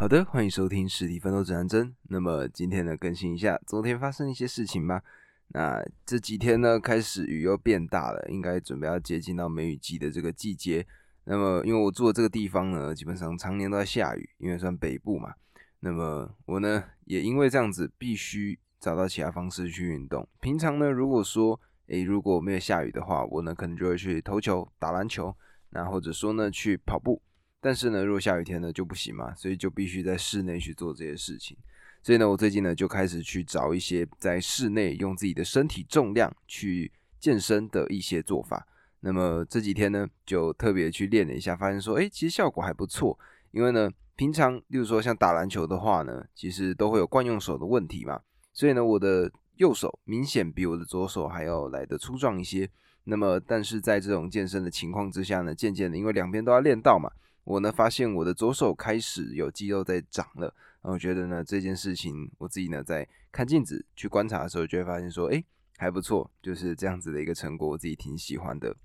好的，欢迎收听实体奋斗指南针。那么今天呢，更新一下昨天发生一些事情吧。那这几天呢，开始雨又变大了，应该准备要接近到梅雨季的这个季节。那么因为我住的这个地方呢，基本上常年都在下雨，因为算北部嘛。那么我呢，也因为这样子，必须找到其他方式去运动。平常呢，如果说诶如果没有下雨的话，我呢可能就会去投球、打篮球，那或者说呢去跑步。但是呢，如果下雨天呢就不行嘛，所以就必须在室内去做这些事情。所以呢，我最近呢就开始去找一些在室内用自己的身体重量去健身的一些做法。那么这几天呢，就特别去练了一下，发现说，哎，其实效果还不错。因为呢，平常例如说像打篮球的话呢，其实都会有惯用手的问题嘛。所以呢，我的右手明显比我的左手还要来的粗壮一些。那么，但是在这种健身的情况之下呢，渐渐的，因为两边都要练到嘛。我呢发现我的左手开始有肌肉在长了，然后我觉得呢这件事情我自己呢在看镜子去观察的时候，就会发现说，哎还不错，就是这样子的一个成果，我自己挺喜欢的。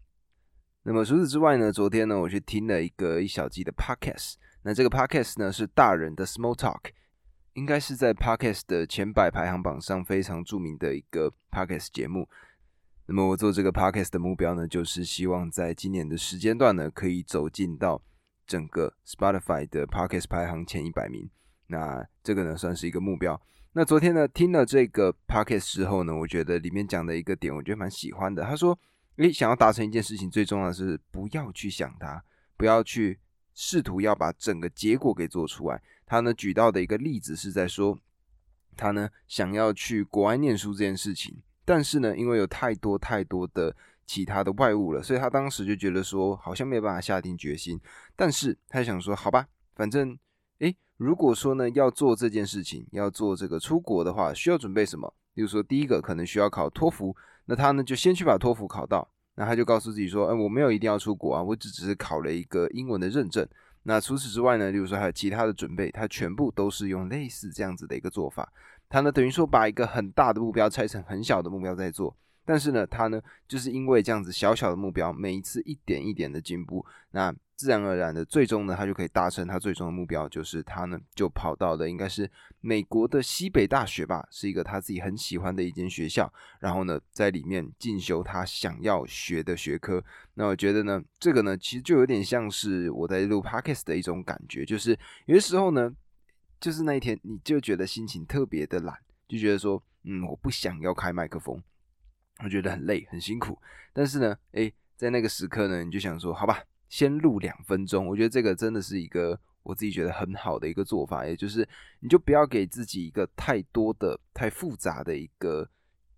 那么除此之外呢，昨天呢我去听了一个一小集的 podcast，那这个 podcast 呢是大人的 small talk，应该是在 podcast 的前百排行榜上非常著名的一个 podcast 节目。那么我做这个 podcast 的目标呢，就是希望在今年的时间段呢，可以走进到。整个 Spotify 的 Podcast 排行前一百名，那这个呢算是一个目标。那昨天呢听了这个 Podcast 之后呢，我觉得里面讲的一个点，我觉得蛮喜欢的。他说：“你，想要达成一件事情，最重要的是不要去想它，不要去试图要把整个结果给做出来。”他呢举到的一个例子是在说，他呢想要去国外念书这件事情，但是呢因为有太多太多的。其他的外物了，所以他当时就觉得说好像没有办法下定决心，但是他想说好吧，反正诶，如果说呢要做这件事情，要做这个出国的话，需要准备什么？比如说第一个可能需要考托福，那他呢就先去把托福考到，那他就告诉自己说，哎，我没有一定要出国啊，我只只是考了一个英文的认证。那除此之外呢，例如说还有其他的准备，他全部都是用类似这样子的一个做法，他呢等于说把一个很大的目标拆成很小的目标在做。但是呢，他呢，就是因为这样子小小的目标，每一次一点一点的进步，那自然而然的，最终呢，他就可以达成他最终的目标，就是他呢，就跑到了应该是美国的西北大学吧，是一个他自己很喜欢的一间学校，然后呢，在里面进修他想要学的学科。那我觉得呢，这个呢，其实就有点像是我在录 podcast 的一种感觉，就是有些时候呢，就是那一天你就觉得心情特别的懒，就觉得说，嗯，我不想要开麦克风。我觉得很累很辛苦，但是呢，诶，在那个时刻呢，你就想说，好吧，先录两分钟。我觉得这个真的是一个我自己觉得很好的一个做法，也就是你就不要给自己一个太多的、太复杂的一个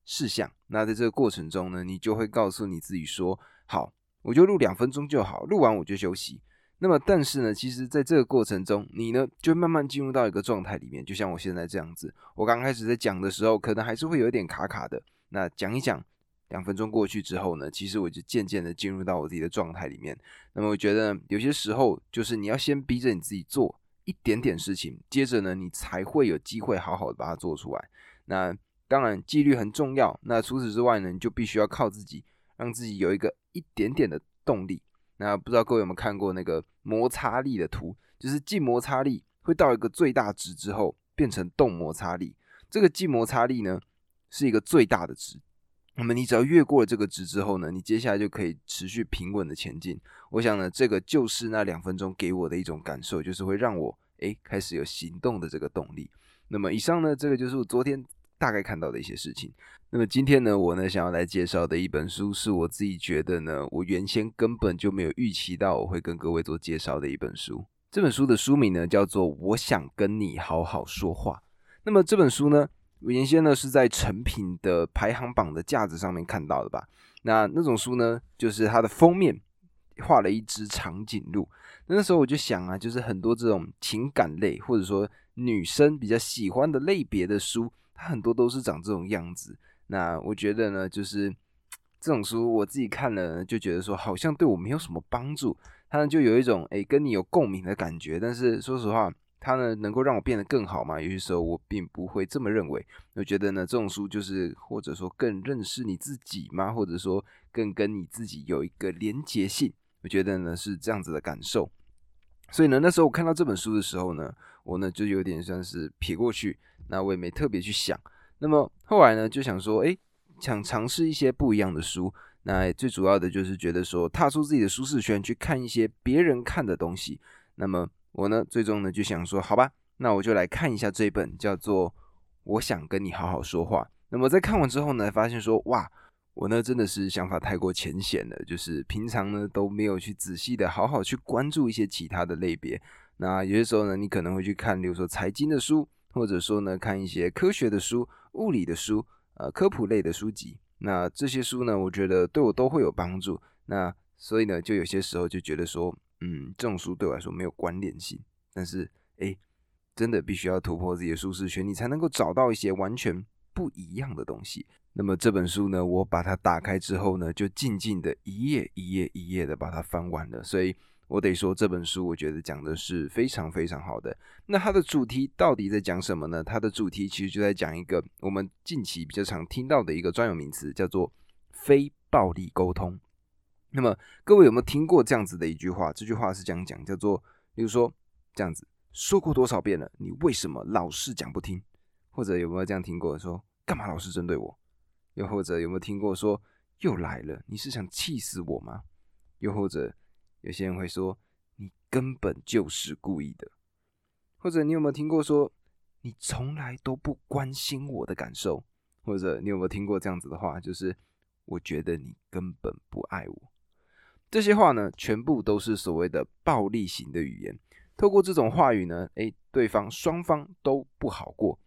事项。那在这个过程中呢，你就会告诉你自己说，好，我就录两分钟就好，录完我就休息。那么，但是呢，其实在这个过程中，你呢就慢慢进入到一个状态里面，就像我现在这样子。我刚开始在讲的时候，可能还是会有一点卡卡的。那讲一讲，两分钟过去之后呢，其实我就渐渐的进入到我自己的状态里面。那么我觉得有些时候就是你要先逼着你自己做一点点事情，接着呢，你才会有机会好好的把它做出来。那当然纪律很重要。那除此之外呢，你就必须要靠自己，让自己有一个一点点的动力。那不知道各位有没有看过那个摩擦力的图？就是静摩擦力会到一个最大值之后变成动摩擦力。这个静摩擦力呢？是一个最大的值，那么你只要越过了这个值之后呢，你接下来就可以持续平稳的前进。我想呢，这个就是那两分钟给我的一种感受，就是会让我诶开始有行动的这个动力。那么以上呢，这个就是我昨天大概看到的一些事情。那么今天呢，我呢想要来介绍的一本书，是我自己觉得呢，我原先根本就没有预期到我会跟各位做介绍的一本书。这本书的书名呢叫做《我想跟你好好说话》。那么这本书呢？我原先呢是在成品的排行榜的架子上面看到的吧？那那种书呢，就是它的封面画了一只长颈鹿。那时候我就想啊，就是很多这种情感类或者说女生比较喜欢的类别的书，它很多都是长这种样子。那我觉得呢，就是这种书我自己看了就觉得说，好像对我没有什么帮助。它呢就有一种诶跟你有共鸣的感觉，但是说实话。它呢能够让我变得更好吗？有些时候我并不会这么认为。我觉得呢，这种书就是或者说更认识你自己吗？或者说更跟你自己有一个连结性？我觉得呢是这样子的感受。所以呢，那时候我看到这本书的时候呢，我呢就有点算是撇过去，那我也没特别去想。那么后来呢，就想说，哎，想尝试一些不一样的书。那最主要的就是觉得说，踏出自己的舒适圈，去看一些别人看的东西。那么我呢，最终呢就想说，好吧，那我就来看一下这本叫做《我想跟你好好说话》。那么在看完之后呢，发现说，哇，我呢真的是想法太过浅显了，就是平常呢都没有去仔细的好好去关注一些其他的类别。那有些时候呢，你可能会去看，比如说财经的书，或者说呢看一些科学的书、物理的书、呃科普类的书籍。那这些书呢，我觉得对我都会有帮助。那所以呢，就有些时候就觉得说，嗯，这种书对我来说没有关联性。但是，哎，真的必须要突破自己的舒适圈，你才能够找到一些完全不一样的东西。那么这本书呢，我把它打开之后呢，就静静的一页一页一页的把它翻完了。所以。我得说这本书，我觉得讲的是非常非常好的。那它的主题到底在讲什么呢？它的主题其实就在讲一个我们近期比较常听到的一个专有名词，叫做非暴力沟通。那么各位有没有听过这样子的一句话？这句话是这样讲，叫做，比如说这样子，说过多少遍了，你为什么老是讲不听？或者有没有这样听过说，干嘛老是针对我？又或者有没有听过说，又来了，你是想气死我吗？又或者？有些人会说你根本就是故意的，或者你有没有听过说你从来都不关心我的感受，或者你有没有听过这样子的话，就是我觉得你根本不爱我。这些话呢，全部都是所谓的暴力型的语言。透过这种话语呢，诶，对方双方都不好过。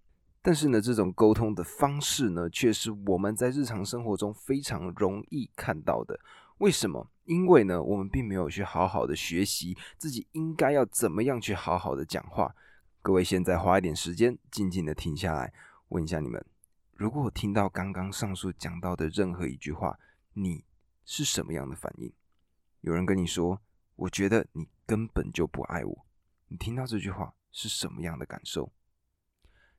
但是呢，这种沟通的方式呢，却是我们在日常生活中非常容易看到的。为什么？因为呢，我们并没有去好好的学习自己应该要怎么样去好好的讲话。各位现在花一点时间，静静的停下来，问一下你们：如果听到刚刚上述讲到的任何一句话，你是什么样的反应？有人跟你说：“我觉得你根本就不爱我。”你听到这句话是什么样的感受？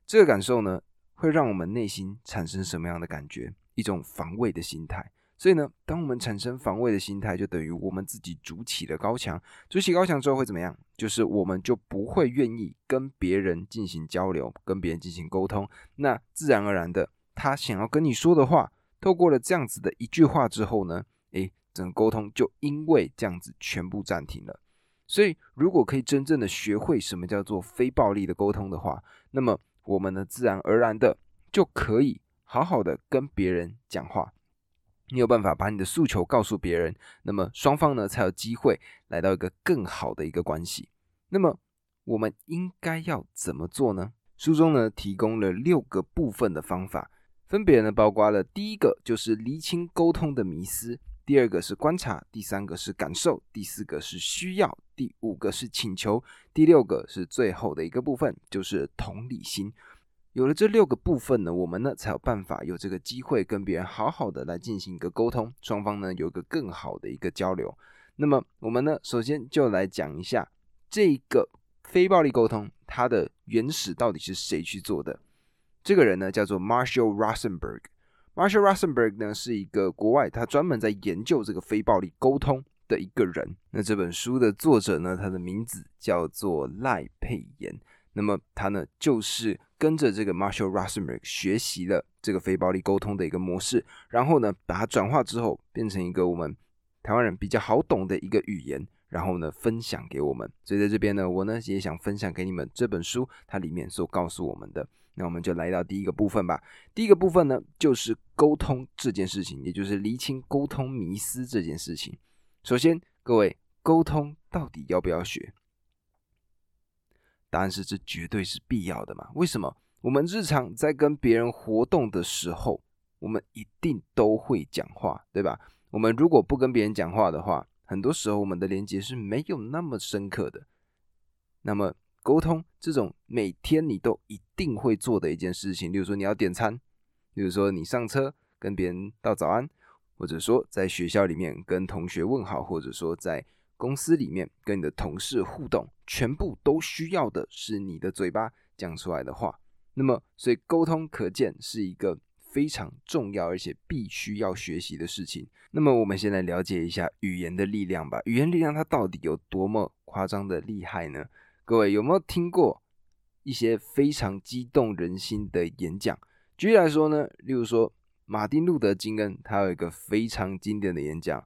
这个感受呢，会让我们内心产生什么样的感觉？一种防卫的心态。所以呢，当我们产生防卫的心态，就等于我们自己筑起了高墙。筑起高墙之后会怎么样？就是我们就不会愿意跟别人进行交流，跟别人进行沟通。那自然而然的，他想要跟你说的话，透过了这样子的一句话之后呢，诶，整个沟通就因为这样子全部暂停了。所以，如果可以真正的学会什么叫做非暴力的沟通的话，那么我们呢，自然而然的就可以好好的跟别人讲话。你有办法把你的诉求告诉别人，那么双方呢才有机会来到一个更好的一个关系。那么我们应该要怎么做呢？书中呢提供了六个部分的方法，分别呢包括了第一个就是厘清沟通的迷思，第二个是观察，第三个是感受，第四个是需要，第五个是请求，第六个是最后的一个部分，就是同理心。有了这六个部分呢，我们呢才有办法有这个机会跟别人好好的来进行一个沟通，双方呢有一个更好的一个交流。那么我们呢首先就来讲一下这个非暴力沟通它的原始到底是谁去做的？这个人呢叫做 Marshall Rosenberg。Marshall Rosenberg 呢是一个国外他专门在研究这个非暴力沟通的一个人。那这本书的作者呢，他的名字叫做赖佩妍。那么他呢就是。跟着这个 Marshall Rosenberg 学习了这个非暴力沟通的一个模式，然后呢，把它转化之后，变成一个我们台湾人比较好懂的一个语言，然后呢，分享给我们。所以在这边呢，我呢也想分享给你们这本书它里面所告诉我们的。那我们就来到第一个部分吧。第一个部分呢，就是沟通这件事情，也就是厘清沟通迷思这件事情。首先，各位，沟通到底要不要学？答案是，这绝对是必要的嘛？为什么？我们日常在跟别人活动的时候，我们一定都会讲话，对吧？我们如果不跟别人讲话的话，很多时候我们的连接是没有那么深刻的。那么，沟通这种每天你都一定会做的一件事情，例如说你要点餐，例如说你上车跟别人道早安，或者说在学校里面跟同学问好，或者说在。公司里面跟你的同事互动，全部都需要的是你的嘴巴讲出来的话。那么，所以沟通可见是一个非常重要而且必须要学习的事情。那么，我们先来了解一下语言的力量吧。语言力量它到底有多么夸张的厉害呢？各位有没有听过一些非常激动人心的演讲。举例来说呢，例如说马丁路德金恩，他有一个非常经典的演讲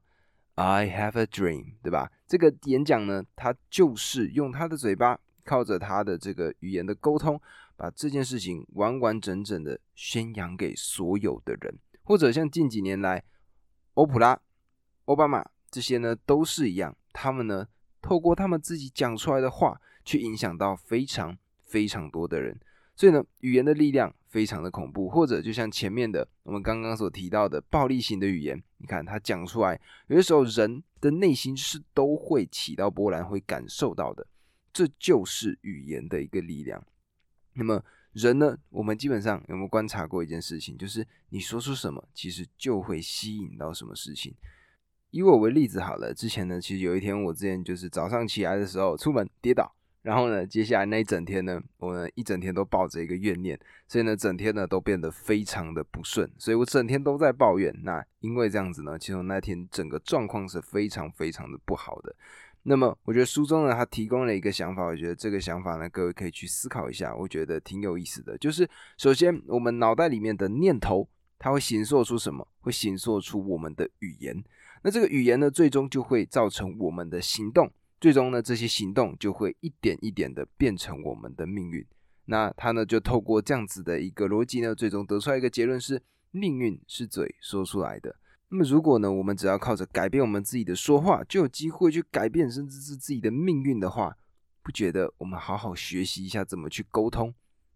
，I have a dream，对吧？这个演讲呢，他就是用他的嘴巴，靠着他的这个语言的沟通，把这件事情完完整整的宣扬给所有的人。或者像近几年来，欧普拉、奥巴马这些呢，都是一样，他们呢，透过他们自己讲出来的话，去影响到非常非常多的人。所以呢，语言的力量非常的恐怖，或者就像前面的我们刚刚所提到的暴力型的语言，你看他讲出来，有的时候人的内心是都会起到波澜，会感受到的，这就是语言的一个力量。那么人呢，我们基本上有没有观察过一件事情，就是你说出什么，其实就会吸引到什么事情。以我为例子好了，之前呢，其实有一天我之前就是早上起来的时候出门跌倒。然后呢，接下来那一整天呢，我呢一整天都抱着一个怨念，所以呢，整天呢都变得非常的不顺，所以我整天都在抱怨。那因为这样子呢，其实我那天整个状况是非常非常的不好的。那么我觉得书中呢，他提供了一个想法，我觉得这个想法呢，各位可以去思考一下，我觉得挺有意思的。就是首先，我们脑袋里面的念头，它会形塑出什么？会形塑出我们的语言。那这个语言呢，最终就会造成我们的行动。最终呢，这些行动就会一点一点的变成我们的命运。那他呢，就透过这样子的一个逻辑呢，最终得出来一个结论是：命运是嘴说出来的。那么，如果呢，我们只要靠着改变我们自己的说话，就有机会去改变甚至是自己的命运的话，不觉得我们好好学习一下怎么去沟通，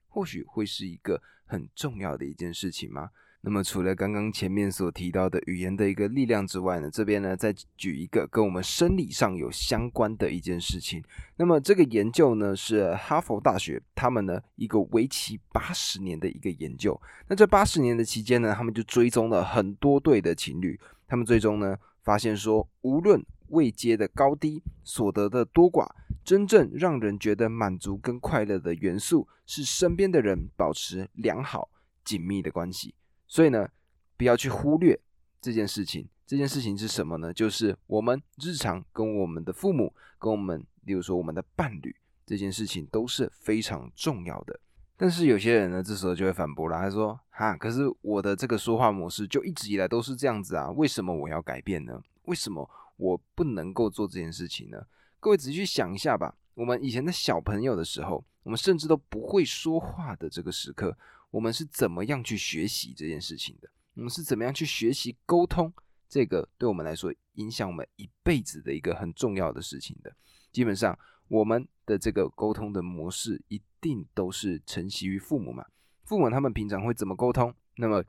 或许会是一个很重要的一件事情吗？那么，除了刚刚前面所提到的语言的一个力量之外呢，这边呢再举一个跟我们生理上有相关的一件事情。那么，这个研究呢是哈佛大学他们呢一个为期八十年的一个研究。那这八十年的期间呢，他们就追踪了很多对的情侣，他们最终呢发现说，无论位阶的高低、所得的多寡，真正让人觉得满足跟快乐的元素是身边的人保持良好紧密的关系。所以呢，不要去忽略这件事情。这件事情是什么呢？就是我们日常跟我们的父母、跟我们，例如说我们的伴侣，这件事情都是非常重要的。但是有些人呢，这时候就会反驳了，他说：“哈，可是我的这个说话模式就一直以来都是这样子啊，为什么我要改变呢？为什么我不能够做这件事情呢？”各位仔细去想一下吧。我们以前的小朋友的时候，我们甚至都不会说话的这个时刻。我们是怎么样去学习这件事情的？我们是怎么样去学习沟通？这个对我们来说，影响我们一辈子的一个很重要的事情的。基本上，我们的这个沟通的模式一定都是承袭于父母嘛。父母他们平常会怎么沟通？那么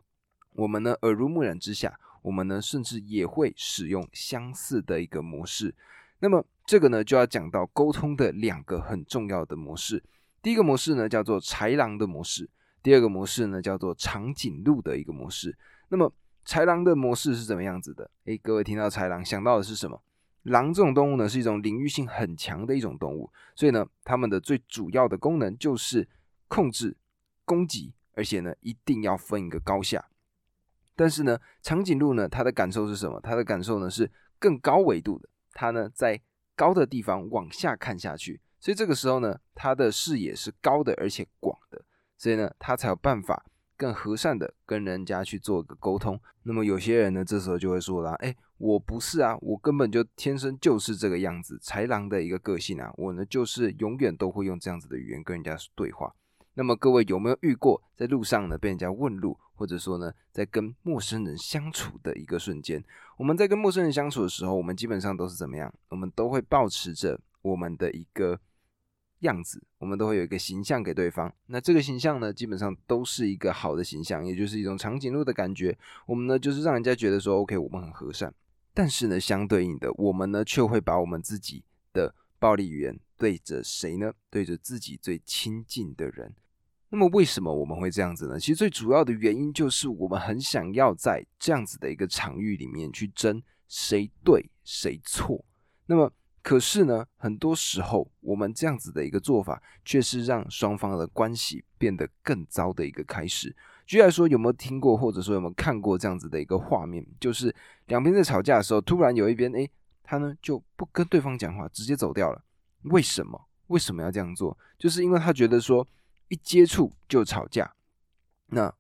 我们呢，耳濡目染之下，我们呢，甚至也会使用相似的一个模式。那么这个呢，就要讲到沟通的两个很重要的模式。第一个模式呢，叫做豺狼的模式。第二个模式呢，叫做长颈鹿的一个模式。那么豺狼的模式是怎么样子的？诶，各位听到豺狼想到的是什么？狼这种动物呢，是一种领域性很强的一种动物，所以呢，它们的最主要的功能就是控制、攻击，而且呢，一定要分一个高下。但是呢，长颈鹿呢，它的感受是什么？它的感受呢是更高维度的，它呢在高的地方往下看下去，所以这个时候呢，它的视野是高的而且广的。所以呢，他才有办法更和善的跟人家去做一个沟通。那么有些人呢，这时候就会说了：“哎，我不是啊，我根本就天生就是这个样子，豺狼的一个个性啊，我呢就是永远都会用这样子的语言跟人家对话。”那么各位有没有遇过在路上呢被人家问路，或者说呢在跟陌生人相处的一个瞬间？我们在跟陌生人相处的时候，我们基本上都是怎么样？我们都会保持着我们的一个。样子，我们都会有一个形象给对方。那这个形象呢，基本上都是一个好的形象，也就是一种长颈鹿的感觉。我们呢，就是让人家觉得说，OK，我们很和善。但是呢，相对应的，我们呢，却会把我们自己的暴力语言对着谁呢？对着自己最亲近的人。那么，为什么我们会这样子呢？其实最主要的原因就是我们很想要在这样子的一个场域里面去争谁对谁错。那么。可是呢，很多时候我们这样子的一个做法，却是让双方的关系变得更糟的一个开始。举例来说，有没有听过，或者说有没有看过这样子的一个画面？就是两边在吵架的时候，突然有一边，诶，他呢就不跟对方讲话，直接走掉了。为什么？为什么要这样做？就是因为他觉得说，一接触就吵架，那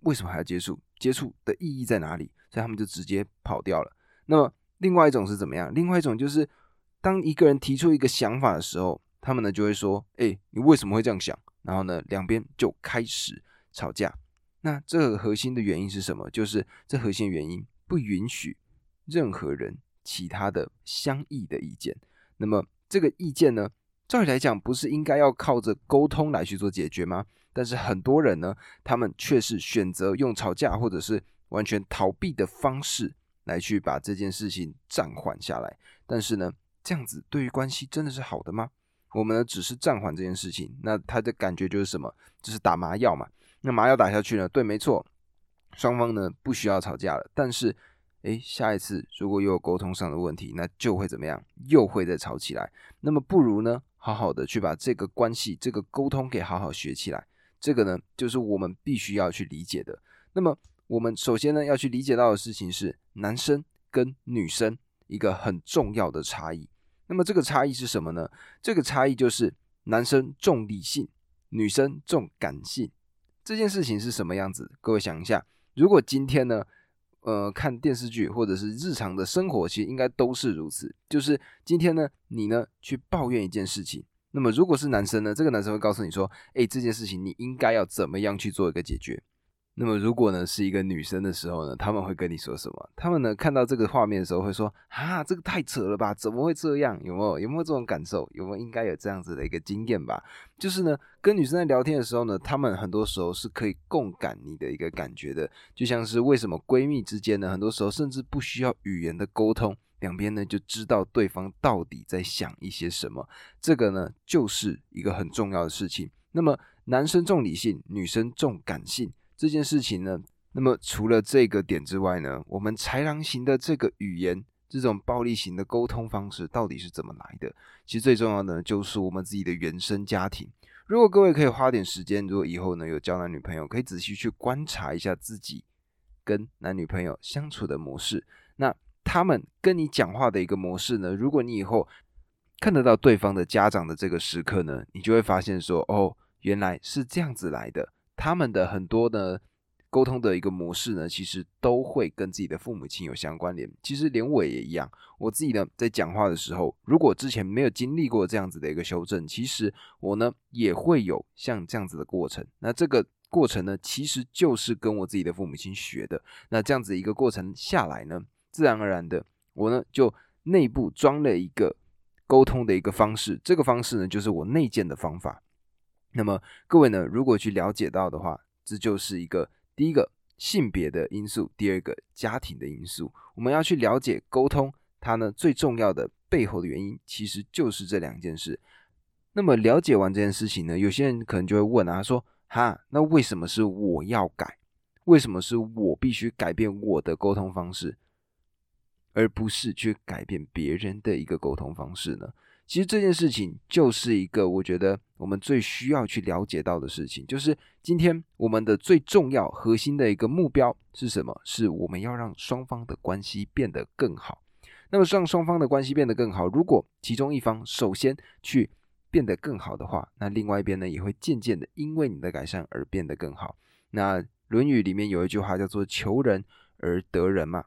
为什么还要接触？接触的意义在哪里？所以他们就直接跑掉了。那么另外一种是怎么样？另外一种就是当一个人提出一个想法的时候，他们呢就会说：“哎，你为什么会这样想？”然后呢，两边就开始吵架。那这个核心的原因是什么？就是这核心原因不允许任何人其他的相异的意见。那么这个意见呢，照理来讲不是应该要靠着沟通来去做解决吗？但是很多人呢，他们却是选择用吵架或者是完全逃避的方式来去把这件事情暂缓下来。但是呢，这样子对于关系真的是好的吗？我们呢只是暂缓这件事情，那他的感觉就是什么？就是打麻药嘛。那麻药打下去呢？对，没错，双方呢不需要吵架了。但是，诶，下一次如果又有沟通上的问题，那就会怎么样？又会再吵起来。那么不如呢，好好的去把这个关系、这个沟通给好好学起来。这个呢，就是我们必须要去理解的。那么，我们首先呢要去理解到的事情是，男生跟女生一个很重要的差异。那么这个差异是什么呢？这个差异就是男生重理性，女生重感性。这件事情是什么样子？各位想一下，如果今天呢，呃，看电视剧或者是日常的生活，其实应该都是如此。就是今天呢，你呢去抱怨一件事情。那么，如果是男生呢？这个男生会告诉你说：“哎，这件事情你应该要怎么样去做一个解决。”那么，如果呢是一个女生的时候呢，他们会跟你说什么？他们呢看到这个画面的时候会说：“啊，这个太扯了吧？怎么会这样？有没有有没有这种感受？有没有应该有这样子的一个经验吧？就是呢，跟女生在聊天的时候呢，他们很多时候是可以共感你的一个感觉的，就像是为什么闺蜜之间呢，很多时候甚至不需要语言的沟通。”两边呢就知道对方到底在想一些什么，这个呢就是一个很重要的事情。那么男生重理性，女生重感性这件事情呢，那么除了这个点之外呢，我们豺狼型的这个语言，这种暴力型的沟通方式到底是怎么来的？其实最重要的就是我们自己的原生家庭。如果各位可以花点时间，如果以后呢有交男女朋友，可以仔细去观察一下自己跟男女朋友相处的模式，那。他们跟你讲话的一个模式呢，如果你以后看得到对方的家长的这个时刻呢，你就会发现说，哦，原来是这样子来的。他们的很多的沟通的一个模式呢，其实都会跟自己的父母亲有相关联。其实连我也一样，我自己呢在讲话的时候，如果之前没有经历过这样子的一个修正，其实我呢也会有像这样子的过程。那这个过程呢，其实就是跟我自己的父母亲学的。那这样子一个过程下来呢？自然而然的，我呢就内部装了一个沟通的一个方式，这个方式呢就是我内建的方法。那么各位呢，如果去了解到的话，这就是一个第一个性别的因素，第二个家庭的因素。我们要去了解沟通，它呢最重要的背后的原因，其实就是这两件事。那么了解完这件事情呢，有些人可能就会问啊，说哈，那为什么是我要改？为什么是我必须改变我的沟通方式？而不是去改变别人的一个沟通方式呢？其实这件事情就是一个我觉得我们最需要去了解到的事情，就是今天我们的最重要核心的一个目标是什么？是我们要让双方的关系变得更好。那么让双方的关系变得更好，如果其中一方首先去变得更好的话，那另外一边呢也会渐渐的因为你的改善而变得更好。那《论语》里面有一句话叫做“求人而得人”嘛。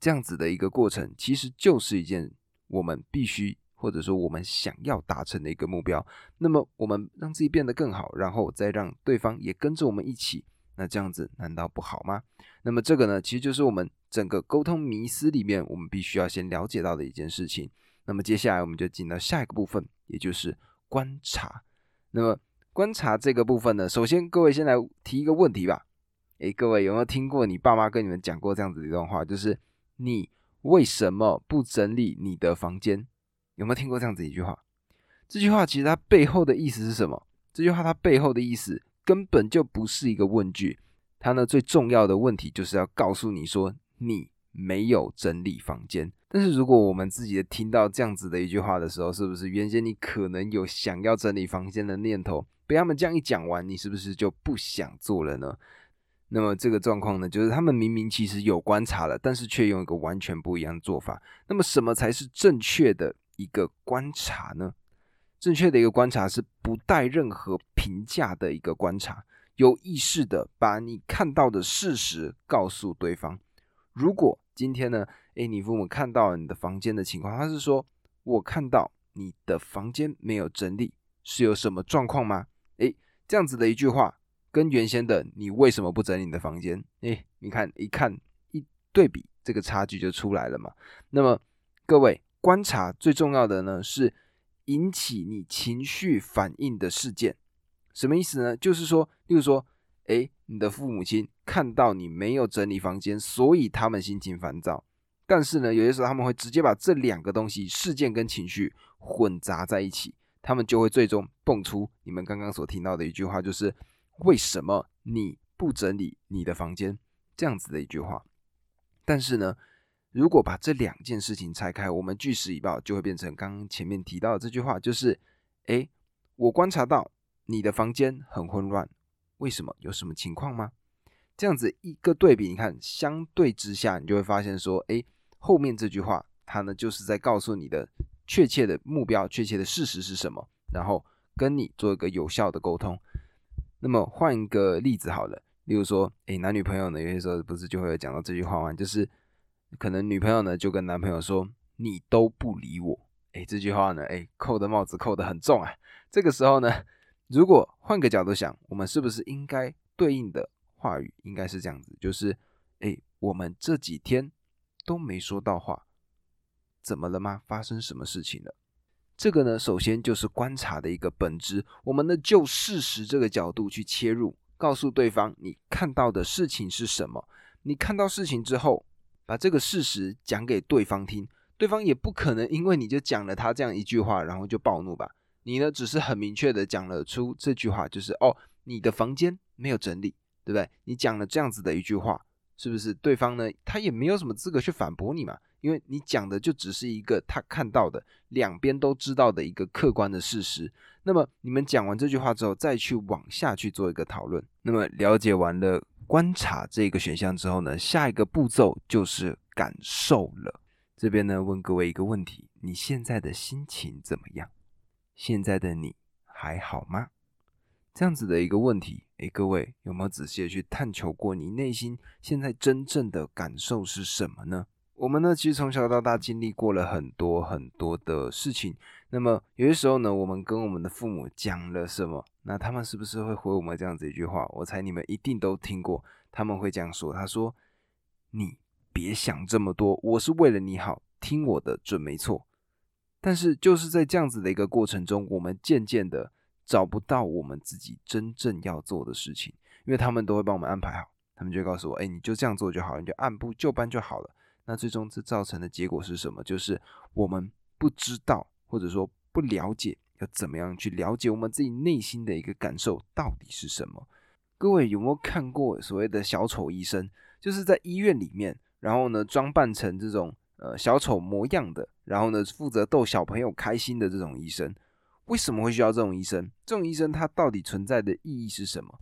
这样子的一个过程，其实就是一件我们必须或者说我们想要达成的一个目标。那么，我们让自己变得更好，然后再让对方也跟着我们一起，那这样子难道不好吗？那么，这个呢，其实就是我们整个沟通迷思里面，我们必须要先了解到的一件事情。那么，接下来我们就进到下一个部分，也就是观察。那么，观察这个部分呢，首先各位先来提一个问题吧。诶，各位有没有听过你爸妈跟你们讲过这样子一段话？就是。你为什么不整理你的房间？有没有听过这样子一句话？这句话其实它背后的意思是什么？这句话它背后的意思根本就不是一个问句，它呢最重要的问题就是要告诉你说你没有整理房间。但是如果我们自己听到这样子的一句话的时候，是不是原先你可能有想要整理房间的念头，被他们这样一讲完，你是不是就不想做了呢？那么这个状况呢，就是他们明明其实有观察了，但是却用一个完全不一样的做法。那么什么才是正确的一个观察呢？正确的一个观察是不带任何评价的一个观察，有意识的把你看到的事实告诉对方。如果今天呢，诶，你父母看到你的房间的情况，他是说我看到你的房间没有整理，是有什么状况吗？诶，这样子的一句话，跟原先的你为什么不整理你的房间？诶，你看一看一对比，这个差距就出来了嘛。那么各位观察最重要的呢是。引起你情绪反应的事件，什么意思呢？就是说，例如说，诶，你的父母亲看到你没有整理房间，所以他们心情烦躁。但是呢，有些时候他们会直接把这两个东西，事件跟情绪混杂在一起，他们就会最终蹦出你们刚刚所听到的一句话，就是为什么你不整理你的房间这样子的一句话。但是呢？如果把这两件事情拆开，我们据实以报，就会变成刚刚前面提到的这句话，就是：哎，我观察到你的房间很混乱，为什么？有什么情况吗？这样子一个对比，你看相对之下，你就会发现说，哎，后面这句话，它呢就是在告诉你的确切的目标、确切的事实是什么，然后跟你做一个有效的沟通。那么换一个例子好了，例如说，哎，男女朋友呢，有些时候不是就会有讲到这句话吗？就是。可能女朋友呢就跟男朋友说：“你都不理我。”哎，这句话呢，哎，扣的帽子扣的很重啊。这个时候呢，如果换个角度想，我们是不是应该对应的话语应该是这样子？就是，哎，我们这几天都没说到话，怎么了吗？发生什么事情了？这个呢，首先就是观察的一个本质。我们呢就事实这个角度去切入，告诉对方你看到的事情是什么。你看到事情之后。把这个事实讲给对方听，对方也不可能因为你就讲了他这样一句话，然后就暴怒吧？你呢，只是很明确的讲了出这句话，就是哦，你的房间没有整理，对不对？你讲了这样子的一句话，是不是？对方呢，他也没有什么资格去反驳你嘛，因为你讲的就只是一个他看到的，两边都知道的一个客观的事实。那么你们讲完这句话之后，再去往下去做一个讨论，那么了解完了。观察这个选项之后呢，下一个步骤就是感受了。这边呢，问各位一个问题：你现在的心情怎么样？现在的你还好吗？这样子的一个问题，诶，各位有没有仔细的去探求过你内心现在真正的感受是什么呢？我们呢，其实从小到大经历过了很多很多的事情。那么有些时候呢，我们跟我们的父母讲了什么，那他们是不是会回我们这样子一句话？我猜你们一定都听过，他们会这样说：“他说，你别想这么多，我是为了你好，听我的准没错。”但是就是在这样子的一个过程中，我们渐渐的找不到我们自己真正要做的事情，因为他们都会帮我们安排好，他们就会告诉我：“哎，你就这样做就好，你就按部就班就好了。”那最终这造成的结果是什么？就是我们不知道，或者说不了解要怎么样去了解我们自己内心的一个感受到底是什么。各位有没有看过所谓的小丑医生？就是在医院里面，然后呢装扮成这种呃小丑模样的，然后呢负责逗小朋友开心的这种医生。为什么会需要这种医生？这种医生他到底存在的意义是什么？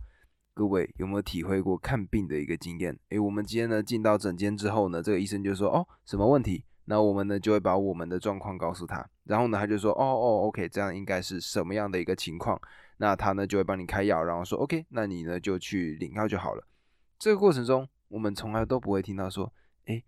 各位有没有体会过看病的一个经验？诶，我们今天呢进到诊间之后呢，这个医生就说：“哦，什么问题？”那我们呢就会把我们的状况告诉他，然后呢他就说：“哦哦，OK，这样应该是什么样的一个情况？”那他呢就会帮你开药，然后说：“OK，那你呢就去领药就好了。”这个过程中，我们从来都不会听到说：“诶，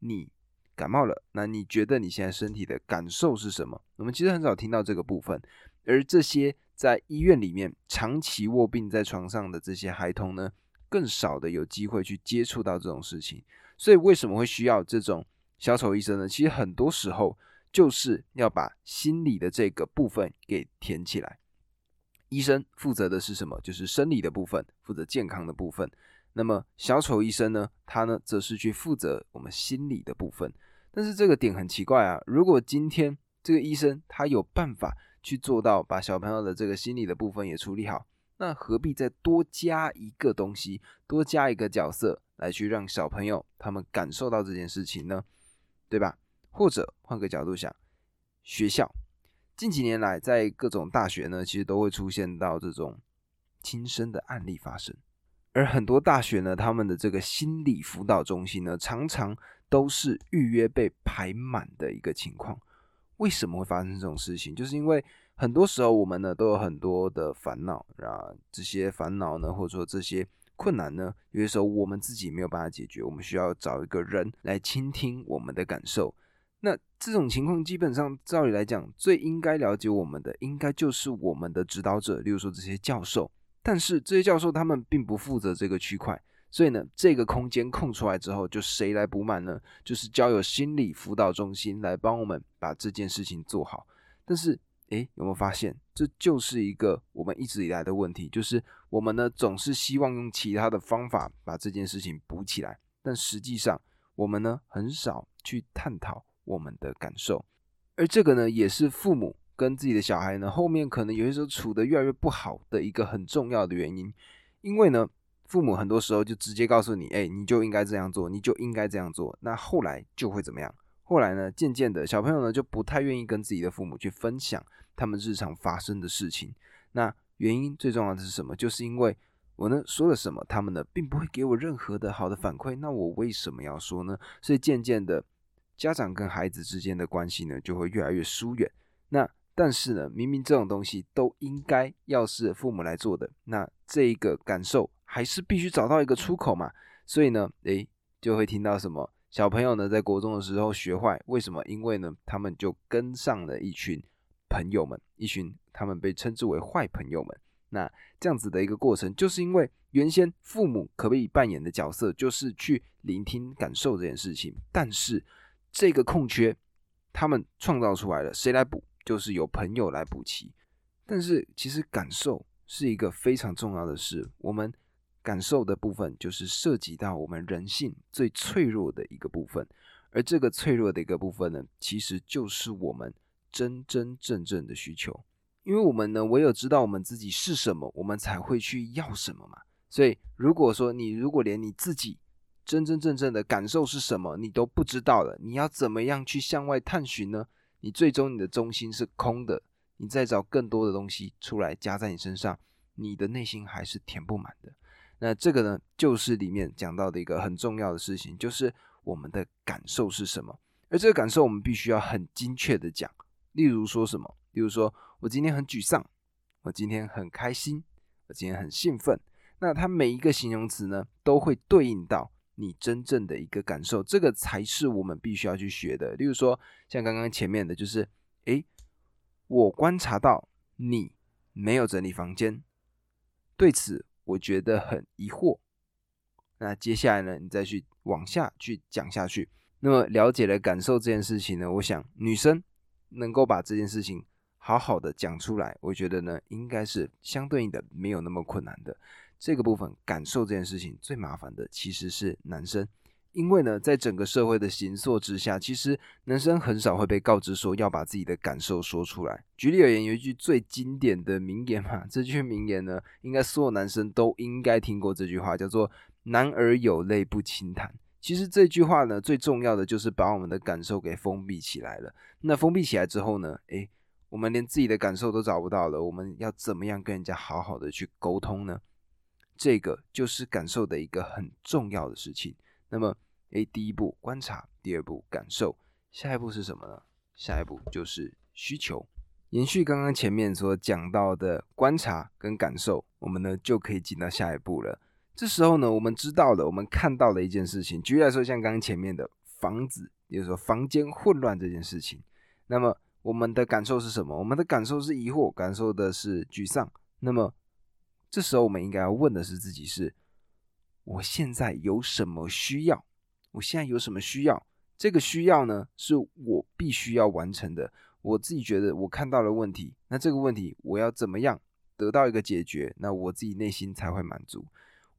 你感冒了，那你觉得你现在身体的感受是什么？”我们其实很少听到这个部分，而这些。在医院里面长期卧病在床上的这些孩童呢，更少的有机会去接触到这种事情。所以为什么会需要这种小丑医生呢？其实很多时候就是要把心理的这个部分给填起来。医生负责的是什么？就是生理的部分，负责健康的部分。那么小丑医生呢，他呢则是去负责我们心理的部分。但是这个点很奇怪啊，如果今天这个医生他有办法。去做到把小朋友的这个心理的部分也处理好，那何必再多加一个东西，多加一个角色来去让小朋友他们感受到这件事情呢？对吧？或者换个角度想，学校近几年来在各种大学呢，其实都会出现到这种轻生的案例发生，而很多大学呢，他们的这个心理辅导中心呢，常常都是预约被排满的一个情况。为什么会发生这种事情？就是因为很多时候我们呢都有很多的烦恼啊，这些烦恼呢，或者说这些困难呢，有些时候我们自己没有办法解决，我们需要找一个人来倾听我们的感受。那这种情况，基本上照理来讲，最应该了解我们的，应该就是我们的指导者，例如说这些教授。但是这些教授他们并不负责这个区块，所以呢，这个空间空出来之后，就谁来补满呢？就是交由心理辅导中心来帮我们把这件事情做好。但是，诶，有没有发现，这就是一个我们一直以来的问题，就是我们呢总是希望用其他的方法把这件事情补起来，但实际上我们呢很少去探讨我们的感受，而这个呢也是父母。跟自己的小孩呢，后面可能有些时候处得越来越不好的一个很重要的原因，因为呢，父母很多时候就直接告诉你，哎，你就应该这样做，你就应该这样做，那后来就会怎么样？后来呢，渐渐的小朋友呢就不太愿意跟自己的父母去分享他们日常发生的事情。那原因最重要的是什么？就是因为我呢说了什么，他们呢并不会给我任何的好的反馈，那我为什么要说呢？所以渐渐的，家长跟孩子之间的关系呢就会越来越疏远。那但是呢，明明这种东西都应该要是父母来做的，那这一个感受还是必须找到一个出口嘛。所以呢，诶，就会听到什么小朋友呢，在国中的时候学坏，为什么？因为呢，他们就跟上了一群朋友们，一群他们被称之为坏朋友们。那这样子的一个过程，就是因为原先父母可以扮演的角色就是去聆听感受这件事情，但是这个空缺他们创造出来了，谁来补？就是由朋友来补齐，但是其实感受是一个非常重要的事。我们感受的部分，就是涉及到我们人性最脆弱的一个部分，而这个脆弱的一个部分呢，其实就是我们真真正正的需求。因为我们呢，唯有知道我们自己是什么，我们才会去要什么嘛。所以，如果说你如果连你自己真真正正的感受是什么，你都不知道了，你要怎么样去向外探寻呢？你最终你的中心是空的，你再找更多的东西出来加在你身上，你的内心还是填不满的。那这个呢，就是里面讲到的一个很重要的事情，就是我们的感受是什么。而这个感受我们必须要很精确的讲。例如说什么？例如说我今天很沮丧，我今天很开心，我今天很兴奋。那它每一个形容词呢，都会对应到。你真正的一个感受，这个才是我们必须要去学的。例如说，像刚刚前面的，就是，诶，我观察到你没有整理房间，对此我觉得很疑惑。那接下来呢，你再去往下去讲下去。那么了解了感受这件事情呢，我想女生能够把这件事情好好的讲出来，我觉得呢，应该是相对应的没有那么困难的。这个部分感受这件事情最麻烦的其实是男生，因为呢，在整个社会的形塑之下，其实男生很少会被告知说要把自己的感受说出来。举例而言，有一句最经典的名言嘛，这句名言呢，应该所有男生都应该听过这句话，叫做“男儿有泪不轻弹”。其实这句话呢，最重要的就是把我们的感受给封闭起来了。那封闭起来之后呢，诶，我们连自己的感受都找不到了，我们要怎么样跟人家好好的去沟通呢？这个就是感受的一个很重要的事情。那么，诶，第一步观察，第二步感受，下一步是什么呢？下一步就是需求。延续刚刚前面所讲到的观察跟感受，我们呢就可以进到下一步了。这时候呢，我们知道了，我们看到了一件事情。举例来说，像刚刚前面的房子，也就是说房间混乱这件事情。那么，我们的感受是什么？我们的感受是疑惑，感受的是沮丧。那么，这时候我们应该要问的是自己：是我现在有什么需要？我现在有什么需要？这个需要呢，是我必须要完成的。我自己觉得我看到了问题，那这个问题我要怎么样得到一个解决？那我自己内心才会满足。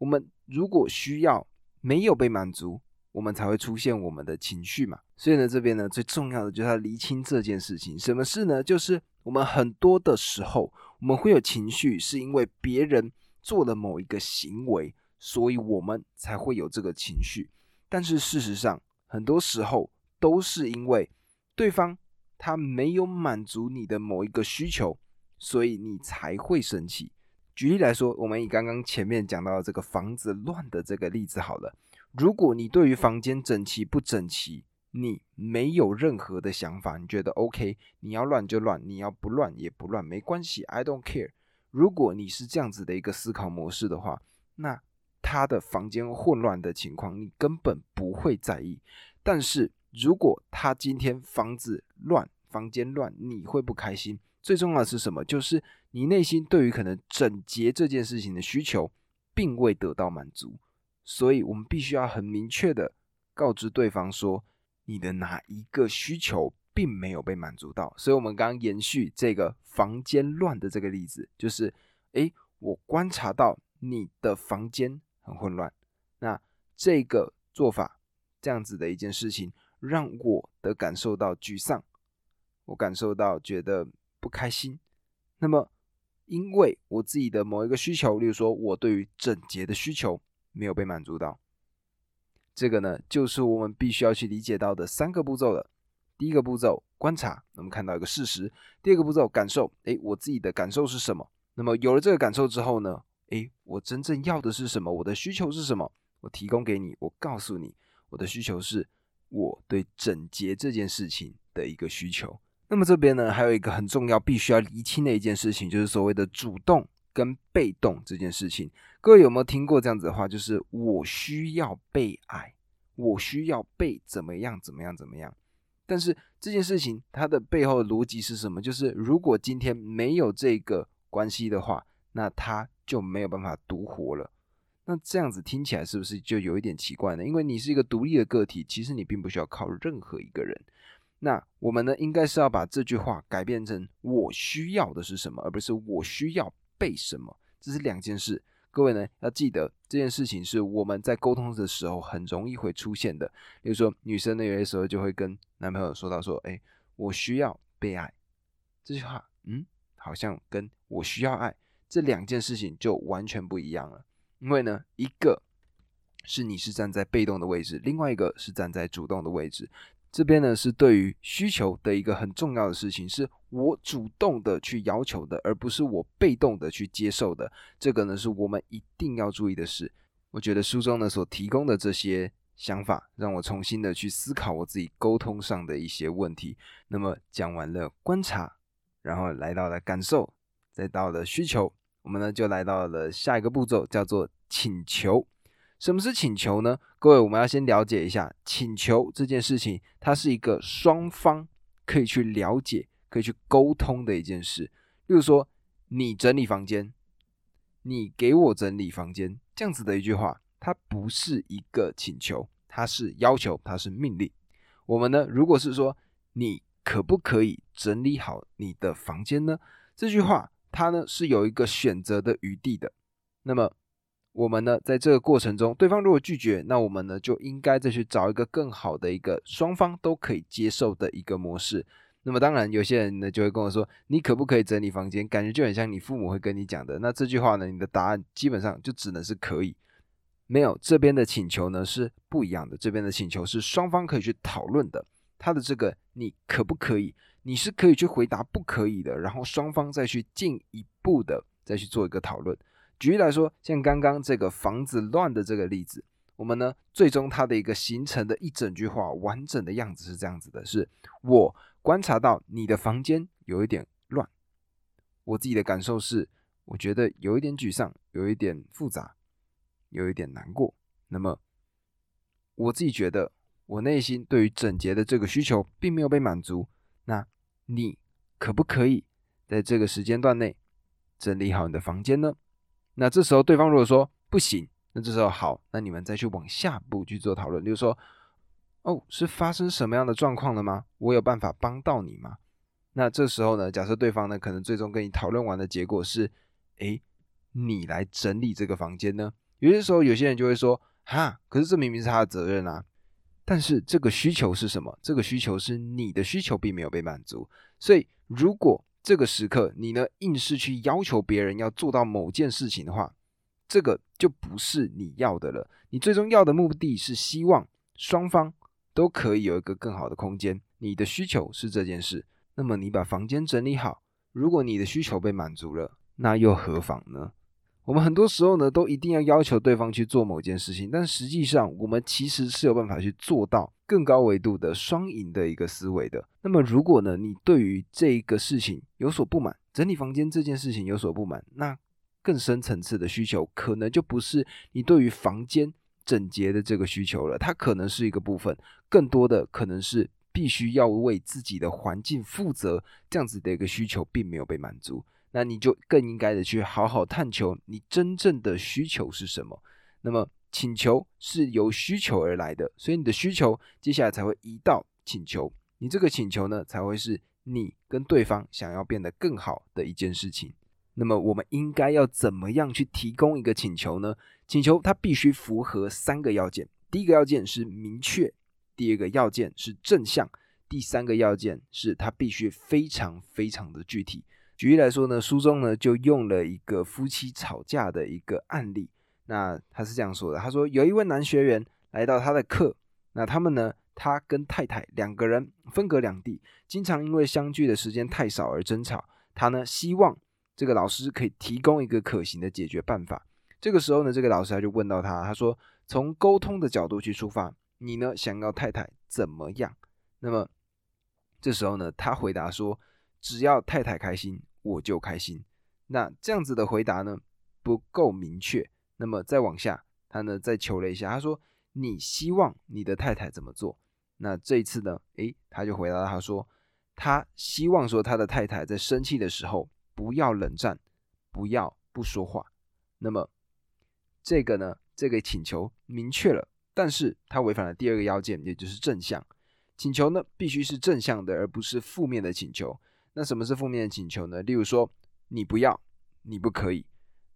我们如果需要没有被满足，我们才会出现我们的情绪嘛。所以呢，这边呢最重要的就是要厘清这件事情。什么事呢？就是我们很多的时候。我们会有情绪，是因为别人做了某一个行为，所以我们才会有这个情绪。但是事实上，很多时候都是因为对方他没有满足你的某一个需求，所以你才会生气。举例来说，我们以刚刚前面讲到的这个房子乱的这个例子好了。如果你对于房间整齐不整齐，你没有任何的想法，你觉得 OK，你要乱就乱，你要不乱也不乱，没关系，I don't care。如果你是这样子的一个思考模式的话，那他的房间混乱的情况，你根本不会在意。但是如果他今天房子乱，房间乱，你会不开心。最重要的是什么？就是你内心对于可能整洁这件事情的需求，并未得到满足。所以我们必须要很明确的告知对方说，你的哪一个需求并没有被满足到。所以，我们刚刚延续这个房间乱的这个例子，就是，诶，我观察到你的房间很混乱，那这个做法这样子的一件事情，让我的感受到沮丧，我感受到觉得。不开心，那么因为我自己的某一个需求，例如说我对于整洁的需求没有被满足到，这个呢就是我们必须要去理解到的三个步骤了。第一个步骤观察，我们看到一个事实；第二个步骤感受，诶，我自己的感受是什么？那么有了这个感受之后呢，诶，我真正要的是什么？我的需求是什么？我提供给你，我告诉你，我的需求是我对整洁这件事情的一个需求。那么这边呢，还有一个很重要、必须要厘清的一件事情，就是所谓的主动跟被动这件事情。各位有没有听过这样子的话？就是我需要被爱，我需要被怎么样、怎么样、怎么样。但是这件事情它的背后的逻辑是什么？就是如果今天没有这个关系的话，那它就没有办法独活了。那这样子听起来是不是就有一点奇怪呢？因为你是一个独立的个体，其实你并不需要靠任何一个人。那我们呢，应该是要把这句话改变成“我需要的是什么”，而不是“我需要被什么”，这是两件事。各位呢，要记得这件事情是我们在沟通的时候很容易会出现的。比如说，女生呢，有些时候就会跟男朋友说到说：“哎，我需要被爱。”这句话，嗯，好像跟我需要爱这两件事情就完全不一样了。因为呢，一个是你是站在被动的位置，另外一个是站在主动的位置。这边呢是对于需求的一个很重要的事情，是我主动的去要求的，而不是我被动的去接受的。这个呢是我们一定要注意的事。我觉得书中呢所提供的这些想法，让我重新的去思考我自己沟通上的一些问题。那么讲完了观察，然后来到了感受，再到了需求，我们呢就来到了下一个步骤，叫做请求。什么是请求呢？各位，我们要先了解一下请求这件事情，它是一个双方可以去了解、可以去沟通的一件事。例如说，你整理房间，你给我整理房间，这样子的一句话，它不是一个请求，它是要求，它是命令。我们呢，如果是说你可不可以整理好你的房间呢？这句话，它呢是有一个选择的余地的。那么。我们呢，在这个过程中，对方如果拒绝，那我们呢就应该再去找一个更好的一个双方都可以接受的一个模式。那么当然，有些人呢就会跟我说：“你可不可以整理房间？”感觉就很像你父母会跟你讲的。那这句话呢，你的答案基本上就只能是可以。没有这边的请求呢是不一样的，这边的请求是双方可以去讨论的。他的这个你可不可以？你是可以去回答不可以的，然后双方再去进一步的再去做一个讨论。举例来说，像刚刚这个房子乱的这个例子，我们呢最终它的一个形成的一整句话完整的样子是这样子的：是我观察到你的房间有一点乱，我自己的感受是，我觉得有一点沮丧，有一点复杂，有一点难过。那么我自己觉得，我内心对于整洁的这个需求并没有被满足。那你可不可以在这个时间段内整理好你的房间呢？那这时候对方如果说不行，那这时候好，那你们再去往下步去做讨论，就是说，哦，是发生什么样的状况了吗？我有办法帮到你吗？那这时候呢，假设对方呢可能最终跟你讨论完的结果是，诶，你来整理这个房间呢？有些时候有些人就会说，哈，可是这明明是他的责任啊。但是这个需求是什么？这个需求是你的需求并没有被满足，所以如果这个时刻，你呢硬是去要求别人要做到某件事情的话，这个就不是你要的了。你最终要的目的是希望双方都可以有一个更好的空间。你的需求是这件事，那么你把房间整理好，如果你的需求被满足了，那又何妨呢？我们很多时候呢，都一定要要求对方去做某件事情，但实际上我们其实是有办法去做到更高维度的双赢的一个思维的。那么，如果呢，你对于这个事情有所不满，整理房间这件事情有所不满，那更深层次的需求可能就不是你对于房间整洁的这个需求了，它可能是一个部分，更多的可能是必须要为自己的环境负责这样子的一个需求并没有被满足。那你就更应该的去好好探求你真正的需求是什么。那么请求是由需求而来的，所以你的需求接下来才会移到请求。你这个请求呢，才会是你跟对方想要变得更好的一件事情。那么我们应该要怎么样去提供一个请求呢？请求它必须符合三个要件：第一个要件是明确，第二个要件是正向，第三个要件是它必须非常非常的具体。举例来说呢，书中呢就用了一个夫妻吵架的一个案例。那他是这样说的：他说有一位男学员来到他的课，那他们呢，他跟太太两个人分隔两地，经常因为相聚的时间太少而争吵。他呢希望这个老师可以提供一个可行的解决办法。这个时候呢，这个老师他就问到他，他说从沟通的角度去出发，你呢想要太太怎么样？那么这时候呢，他回答说。只要太太开心，我就开心。那这样子的回答呢，不够明确。那么再往下，他呢再求了一下，他说：“你希望你的太太怎么做？”那这一次呢，诶，他就回答他说：“他希望说他的太太在生气的时候不要冷战，不要不说话。”那么这个呢，这个请求明确了，但是他违反了第二个要件，也就是正向请求呢，必须是正向的，而不是负面的请求。那什么是负面的请求呢？例如说，你不要，你不可以。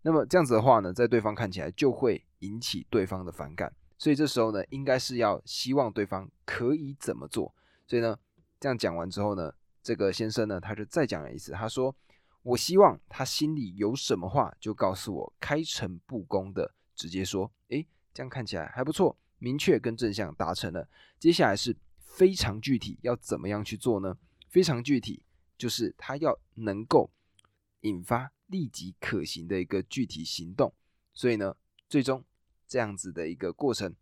那么这样子的话呢，在对方看起来就会引起对方的反感。所以这时候呢，应该是要希望对方可以怎么做。所以呢，这样讲完之后呢，这个先生呢，他就再讲了一次，他说：“我希望他心里有什么话就告诉我，开诚布公的直接说。”诶，这样看起来还不错，明确跟正向达成了。接下来是非常具体，要怎么样去做呢？非常具体。就是他要能够引发立即可行的一个具体行动，所以呢，最终这样子的一个过程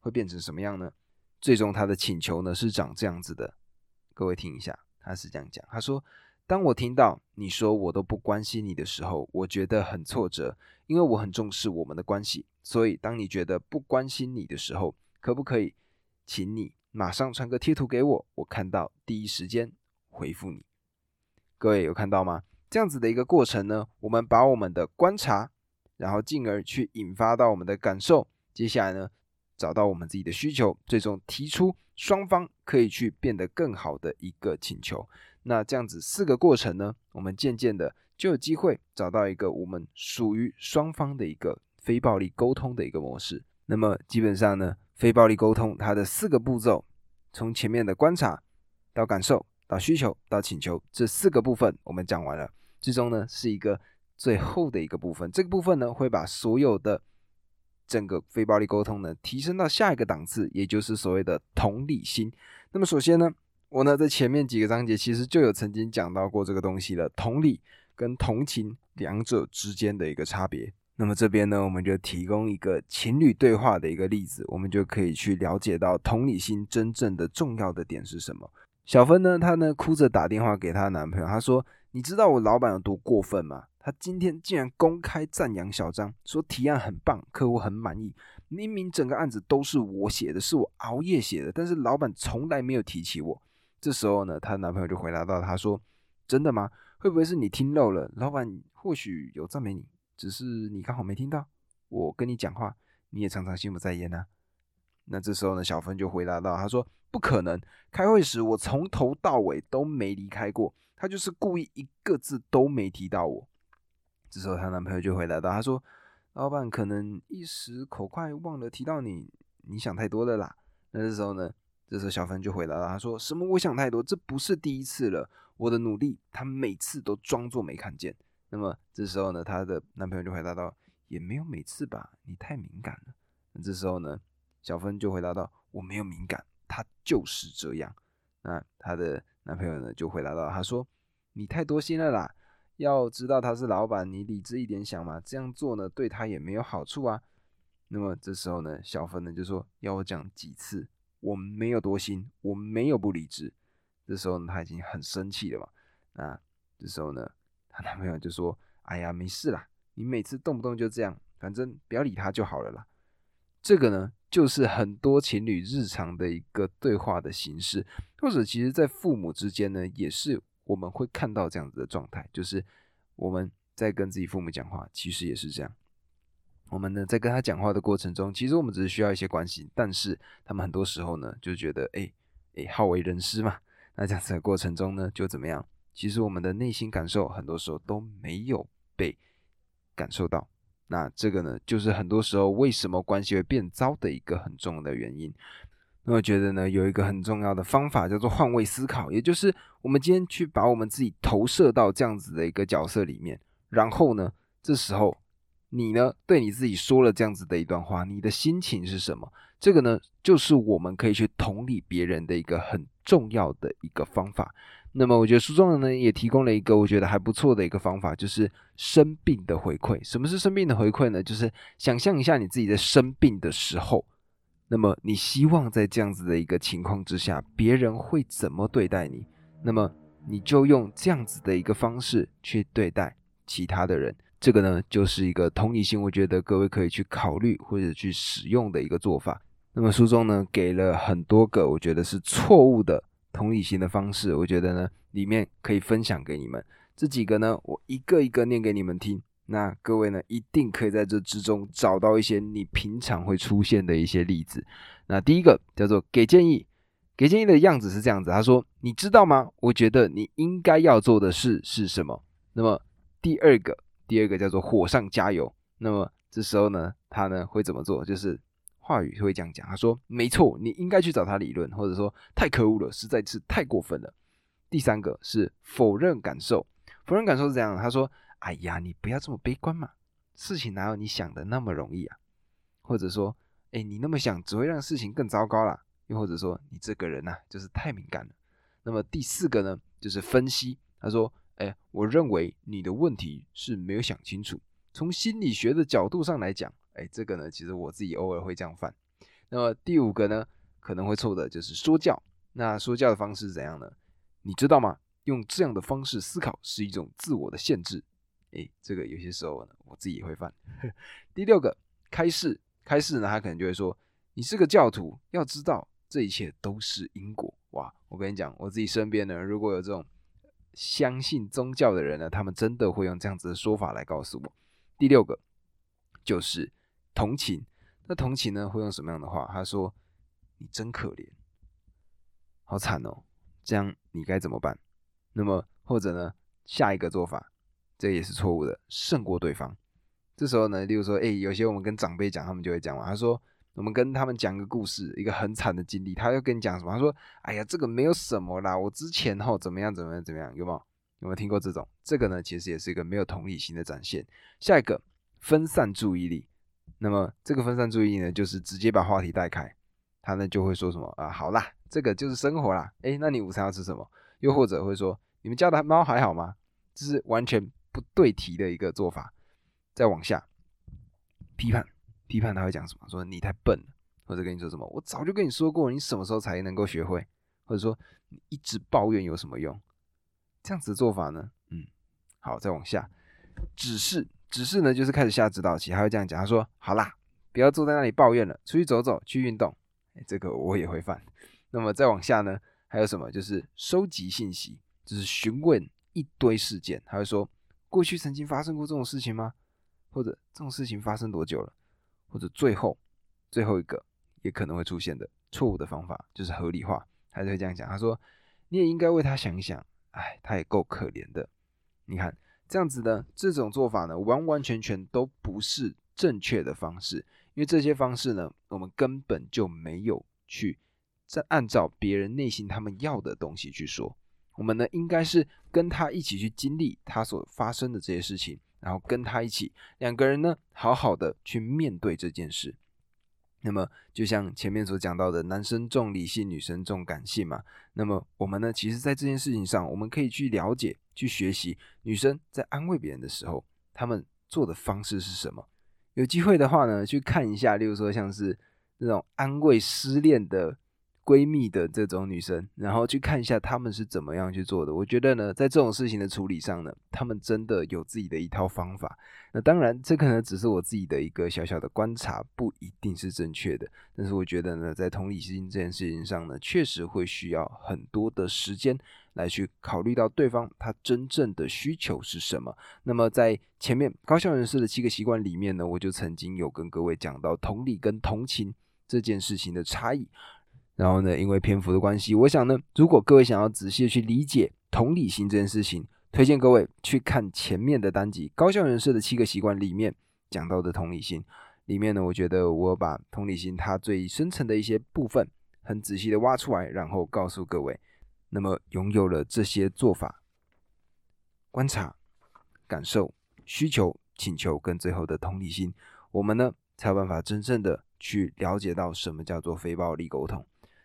会变成什么样呢？最终他的请求呢是长这样子的，各位听一下，他是这样讲，他说：“当我听到你说我都不关心你的时候，我觉得很挫折，因为我很重视我们的关系。所以当你觉得不关心你的时候，可不可以请你马上传个贴图给我，我看到第一时间回复你。”各位有看到吗？这样子的一个过程呢，我们把我们的观察，然后进而去引发到我们的感受，接下来呢，找到我们自己的需求，最终提出双方可以去变得更好的一个请求。那这样子四个过程呢，我们渐渐的就有机会找到一个我们属于双方的一个非暴力沟通的一个模式。那么基本上呢，非暴力沟通它的四个步骤，从前面的观察到感受。到需求到请求这四个部分我们讲完了，最终呢是一个最后的一个部分，这个部分呢会把所有的整个非暴力沟通呢提升到下一个档次，也就是所谓的同理心。那么首先呢，我呢在前面几个章节其实就有曾经讲到过这个东西了，同理跟同情两者之间的一个差别。那么这边呢，我们就提供一个情侣对话的一个例子，我们就可以去了解到同理心真正的重要的点是什么。小芬呢，她呢哭着打电话给她男朋友，她说：“你知道我老板有多过分吗？他今天竟然公开赞扬小张，说提案很棒，客户很满意。明明整个案子都是我写的，是我熬夜写的，但是老板从来没有提起我。”这时候呢，她男朋友就回答到：“他说真的吗？会不会是你听漏了？老板或许有赞美你，只是你刚好没听到。我跟你讲话，你也常常心不在焉呐。”那这时候呢，小芬就回答到：“他说。”不可能！开会时我从头到尾都没离开过，他就是故意一个字都没提到我。这时候她男朋友就回答道：“他说，老板可能一时口快忘了提到你，你想太多了啦。”那这时候呢，这时候小芬就回答了：“他说什么？我想太多，这不是第一次了。我的努力，他每次都装作没看见。”那么这时候呢，她的男朋友就回答道：“也没有每次吧，你太敏感了。”那这时候呢，小芬就回答道：“我没有敏感。”他就是这样，那她的男朋友呢就回答到，他说：“你太多心了啦，要知道他是老板，你理智一点想嘛，这样做呢对他也没有好处啊。那么这时候呢，小芬呢就说要我讲几次，我没有多心，我没有不理智。这时候呢，他已经很生气了嘛。那这时候呢，他男朋友就说：“哎呀，没事啦，你每次动不动就这样，反正不要理他就好了啦。”这个呢，就是很多情侣日常的一个对话的形式，或者其实，在父母之间呢，也是我们会看到这样子的状态，就是我们在跟自己父母讲话，其实也是这样。我们呢，在跟他讲话的过程中，其实我们只是需要一些关心，但是他们很多时候呢，就觉得，哎哎，好为人师嘛。那这样子的过程中呢，就怎么样？其实我们的内心感受，很多时候都没有被感受到。那这个呢，就是很多时候为什么关系会变糟的一个很重要的原因。那我觉得呢，有一个很重要的方法叫做换位思考，也就是我们今天去把我们自己投射到这样子的一个角色里面，然后呢，这时候你呢对你自己说了这样子的一段话，你的心情是什么？这个呢，就是我们可以去同理别人的一个很重要的一个方法。那么我觉得书中呢也提供了一个我觉得还不错的一个方法，就是生病的回馈。什么是生病的回馈呢？就是想象一下你自己在生病的时候，那么你希望在这样子的一个情况之下，别人会怎么对待你？那么你就用这样子的一个方式去对待其他的人。这个呢就是一个同理心，我觉得各位可以去考虑或者去使用的一个做法。那么书中呢给了很多个我觉得是错误的。同理心的方式，我觉得呢，里面可以分享给你们这几个呢，我一个一个念给你们听。那各位呢，一定可以在这之中找到一些你平常会出现的一些例子。那第一个叫做给建议，给建议的样子是这样子，他说：“你知道吗？我觉得你应该要做的事是什么？”那么第二个，第二个叫做火上加油。那么这时候呢，他呢会怎么做？就是。话语会这样讲，他说：“没错，你应该去找他理论，或者说太可恶了，实在是太过分了。”第三个是否认感受，否认感受是这样，他说：“哎呀，你不要这么悲观嘛，事情哪有你想的那么容易啊？”或者说：“哎，你那么想只会让事情更糟糕啦。”又或者说：“你这个人呐，就是太敏感了。”那么第四个呢，就是分析，他说：“哎，我认为你的问题是没有想清楚，从心理学的角度上来讲。”哎，这个呢，其实我自己偶尔会这样犯。那么第五个呢，可能会错的就是说教。那说教的方式是怎样呢？你知道吗？用这样的方式思考是一种自我的限制。哎，这个有些时候呢，我自己也会犯。第六个，开示，开示呢，他可能就会说：“你是个教徒，要知道这一切都是因果。”哇，我跟你讲，我自己身边呢，如果有这种相信宗教的人呢，他们真的会用这样子的说法来告诉我。第六个就是。同情，那同情呢会用什么样的话？他说：“你真可怜，好惨哦，这样你该怎么办？”那么或者呢，下一个做法，这也是错误的，胜过对方。这时候呢，例如说，哎，有些我们跟长辈讲，他们就会讲嘛。他说：“我们跟他们讲个故事，一个很惨的经历。”他要跟你讲什么？他说：“哎呀，这个没有什么啦，我之前后怎么样怎么样怎么样，有没有？有没有听过这种？这个呢，其实也是一个没有同理心的展现。下一个，分散注意力。”那么这个分散注意力呢，就是直接把话题带开，他呢就会说什么啊，好啦，这个就是生活啦，诶，那你午餐要吃什么？又或者会说，你们家的猫还好吗？这是完全不对题的一个做法。再往下批判，批判他会讲什么？说你太笨了，或者跟你说什么？我早就跟你说过，你什么时候才能够学会？或者说你一直抱怨有什么用？这样子的做法呢？嗯，好，再往下指示。只是呢，就是开始下指导棋，他会这样讲，他说：“好啦，不要坐在那里抱怨了，出去走走，去运动。”哎，这个我也会犯。那么再往下呢，还有什么？就是收集信息，就是询问一堆事件。他会说：“过去曾经发生过这种事情吗？或者这种事情发生多久了？或者最后最后一个也可能会出现的错误的方法，就是合理化。”他就会这样讲，他说：“你也应该为他想一想，哎，他也够可怜的。你看。”这样子呢，这种做法呢，完完全全都不是正确的方式，因为这些方式呢，我们根本就没有去在按照别人内心他们要的东西去说。我们呢，应该是跟他一起去经历他所发生的这些事情，然后跟他一起两个人呢，好好的去面对这件事。那么就像前面所讲到的，男生重理性，女生重感性嘛。那么我们呢，其实在这件事情上，我们可以去了解、去学习女生在安慰别人的时候，他们做的方式是什么。有机会的话呢，去看一下，例如说像是那种安慰失恋的。闺蜜的这种女生，然后去看一下她们是怎么样去做的。我觉得呢，在这种事情的处理上呢，她们真的有自己的一套方法。那当然，这可能只是我自己的一个小小的观察，不一定是正确的。但是我觉得呢，在同理心这件事情上呢，确实会需要很多的时间来去考虑到对方他真正的需求是什么。那么在前面高效人士的七个习惯里面呢，我就曾经有跟各位讲到同理跟同情这件事情的差异。然后呢，因为篇幅的关系，我想呢，如果各位想要仔细的去理解同理心这件事情，推荐各位去看前面的单集《高效人士的七个习惯》里面讲到的同理心。里面呢，我觉得我把同理心它最深层的一些部分很仔细的挖出来，然后告诉各位。那么，拥有了这些做法、观察、感受、需求、请求跟最后的同理心，我们呢才有办法真正的去了解到什么叫做非暴力沟通。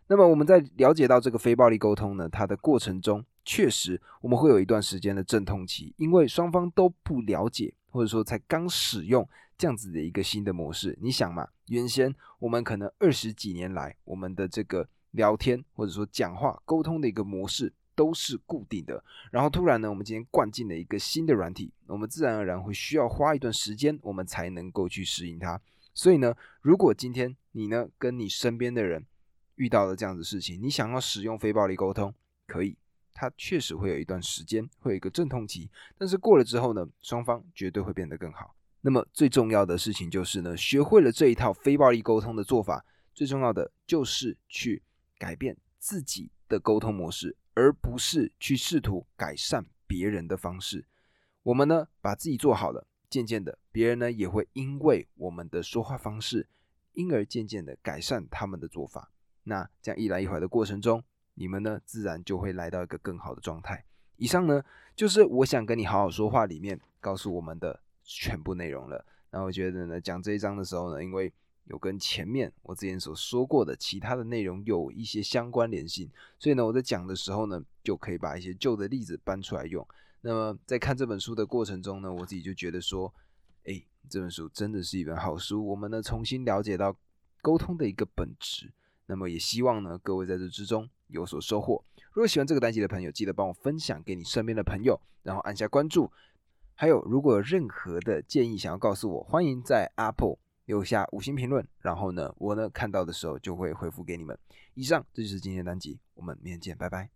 那么我们在了解到这个非暴力沟通呢，它的过程中，确实我们会有一段时间的阵痛期，因为双方都不了解，或者说才刚使用这样子的一个新的模式。你想嘛，原先我们可能二十几年来，我们的这个聊天或者说讲话沟通的一个模式都是固定的，然后突然呢，我们今天灌进了一个新的软体，我们自然而然会需要花一段时间，我们才能够去适应它。所以呢，如果今天你呢跟你身边的人，遇到了这样的事情，你想要使用非暴力沟通，可以，它确实会有一段时间，会有一个阵痛期，但是过了之后呢，双方绝对会变得更好。那么最重要的事情就是呢，学会了这一套非暴力沟通的做法，最重要的就是去改变自己的沟通模式，而不是去试图改善别人的方式。我们呢，把自己做好了，渐渐的，别人呢也会因为我们的说话方式，因而渐渐的改善他们的做法。那这样一来一回的过程中，你们呢自然就会来到一个更好的状态。以上呢就是我想跟你好好说话里面告诉我们的全部内容了。那我觉得呢讲这一章的时候呢，因为有跟前面我之前所说过的其他的内容有一些相关联性，所以呢我在讲的时候呢就可以把一些旧的例子搬出来用。那么在看这本书的过程中呢，我自己就觉得说，哎，这本书真的是一本好书。我们呢重新了解到沟通的一个本质。那么也希望呢，各位在这之中有所收获。如果喜欢这个单集的朋友，记得帮我分享给你身边的朋友，然后按下关注。还有，如果有任何的建议想要告诉我，欢迎在 Apple 留下五星评论，然后呢，我呢看到的时候就会回复给你们。以上，这就是今天的单集，我们明天见，拜拜。